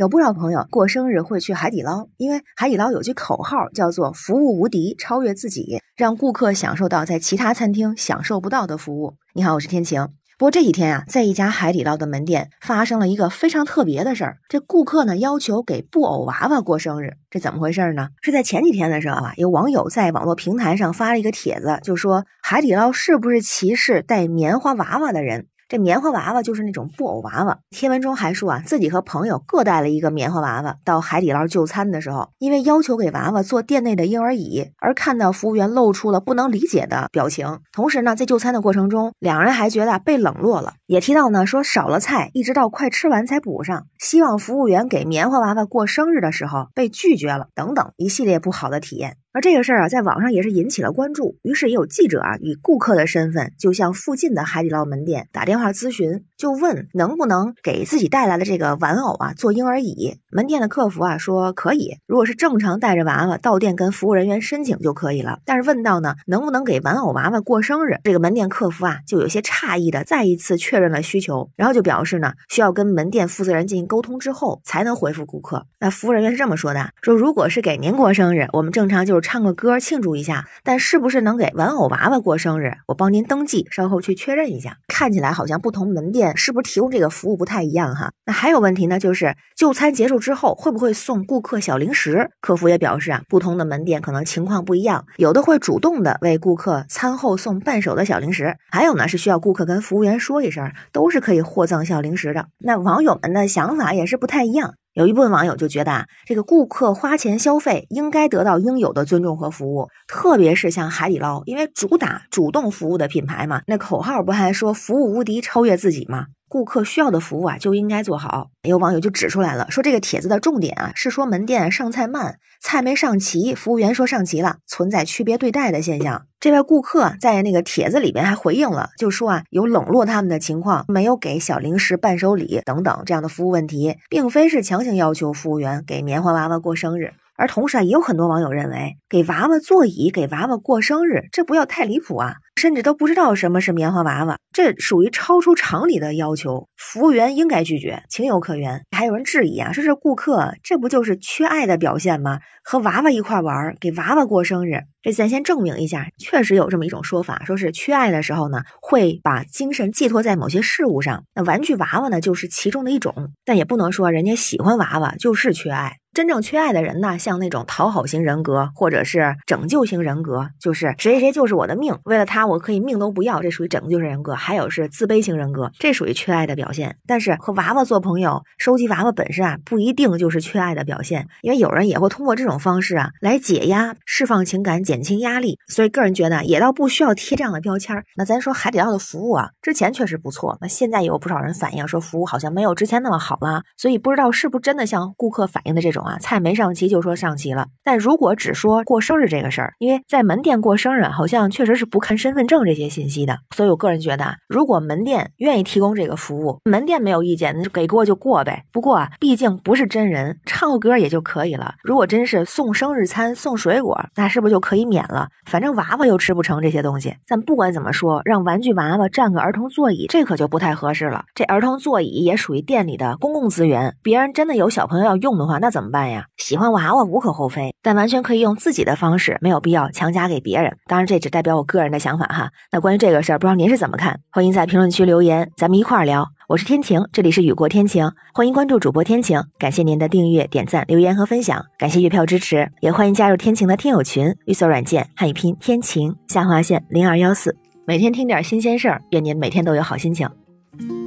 有不少朋友过生日会去海底捞，因为海底捞有句口号叫做“服务无敌，超越自己”，让顾客享受到在其他餐厅享受不到的服务。你好，我是天晴。不过这几天啊，在一家海底捞的门店发生了一个非常特别的事儿。这顾客呢要求给布偶娃娃过生日，这怎么回事呢？是在前几天的时候啊，有网友在网络平台上发了一个帖子，就说海底捞是不是歧视带棉花娃娃的人？这棉花娃娃就是那种布偶娃娃。贴文中还说啊，自己和朋友各带了一个棉花娃娃到海底捞就餐的时候，因为要求给娃娃做店内的婴儿椅，而看到服务员露出了不能理解的表情。同时呢，在就餐的过程中，两人还觉得被冷落了，也提到呢说少了菜，一直到快吃完才补上。希望服务员给棉花娃娃过生日的时候被拒绝了，等等一系列不好的体验。而这个事儿啊，在网上也是引起了关注。于是也有记者啊，以顾客的身份，就向附近的海底捞门店打电话咨询，就问能不能给自己带来的这个玩偶啊做婴儿椅。门店的客服啊说可以，如果是正常带着娃娃到店跟服务人员申请就可以了。但是问到呢，能不能给玩偶娃娃过生日，这个门店客服啊就有些诧异的再一次确认了需求，然后就表示呢，需要跟门店负责人进行沟通之后才能回复顾客。那服务人员是这么说的：说如果是给您过生日，我们正常就是。唱个歌庆祝一下，但是不是能给玩偶娃娃过生日？我帮您登记，稍后去确认一下。看起来好像不同门店是不是提供这个服务不太一样哈？那还有问题呢，就是就餐结束之后会不会送顾客小零食？客服也表示啊，不同的门店可能情况不一样，有的会主动的为顾客餐后送伴手的小零食，还有呢是需要顾客跟服务员说一声，都是可以获赠小零食的。那网友们的想法也是不太一样。有一部分网友就觉得啊，这个顾客花钱消费应该得到应有的尊重和服务，特别是像海底捞，因为主打主动服务的品牌嘛，那口号不还说服务无敌，超越自己吗？顾客需要的服务啊，就应该做好。有网友就指出来了，说这个帖子的重点啊，是说门店上菜慢，菜没上齐，服务员说上齐了，存在区别对待的现象。这位顾客在那个帖子里边还回应了，就说啊，有冷落他们的情况，没有给小零食、伴手礼等等这样的服务问题，并非是强行要求服务员给棉花娃娃过生日。而同时啊，也有很多网友认为，给娃娃座椅、给娃娃过生日，这不要太离谱啊。甚至都不知道什么是棉花娃娃，这属于超出常理的要求，服务员应该拒绝，情有可原。还有人质疑啊，说这顾客这不就是缺爱的表现吗？和娃娃一块玩，给娃娃过生日，这咱先证明一下，确实有这么一种说法，说是缺爱的时候呢，会把精神寄托在某些事物上。那玩具娃娃呢，就是其中的一种，但也不能说人家喜欢娃娃就是缺爱。真正缺爱的人呢，像那种讨好型人格，或者是拯救型人格，就是谁谁就是我的命，为了他我可以命都不要，这属于拯救型人格。还有是自卑型人格，这属于缺爱的表现。但是和娃娃做朋友，收集娃娃本身啊，不一定就是缺爱的表现，因为有人也会通过这种方式啊来解压、释放情感、减轻压力。所以个人觉得也倒不需要贴这样的标签。那咱说海底捞的服务啊，之前确实不错，那现在也有不少人反映说服务好像没有之前那么好了，所以不知道是不是真的像顾客反映的这种。啊，菜没上齐就说上齐了。但如果只说过生日这个事儿，因为在门店过生日好像确实是不看身份证这些信息的，所以我个人觉得，如果门店愿意提供这个服务，门店没有意见，那就给过就过呗。不过啊，毕竟不是真人，唱个歌也就可以了。如果真是送生日餐、送水果，那是不是就可以免了？反正娃娃又吃不成这些东西。但不管怎么说，让玩具娃娃占个儿童座椅，这可就不太合适了。这儿童座椅也属于店里的公共资源，别人真的有小朋友要用的话，那怎么？么办呀，喜欢娃娃无可厚非，但完全可以用自己的方式，没有必要强加给别人。当然，这只代表我个人的想法哈。那关于这个事儿，不知道您是怎么看？欢迎在评论区留言，咱们一块儿聊。我是天晴，这里是雨过天晴，欢迎关注主播天晴。感谢您的订阅、点赞、留言和分享，感谢月票支持，也欢迎加入天晴的听友群，绿色软件汉语拼天晴下划线零二幺四，每天听点新鲜事儿，愿您每天都有好心情。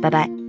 拜拜。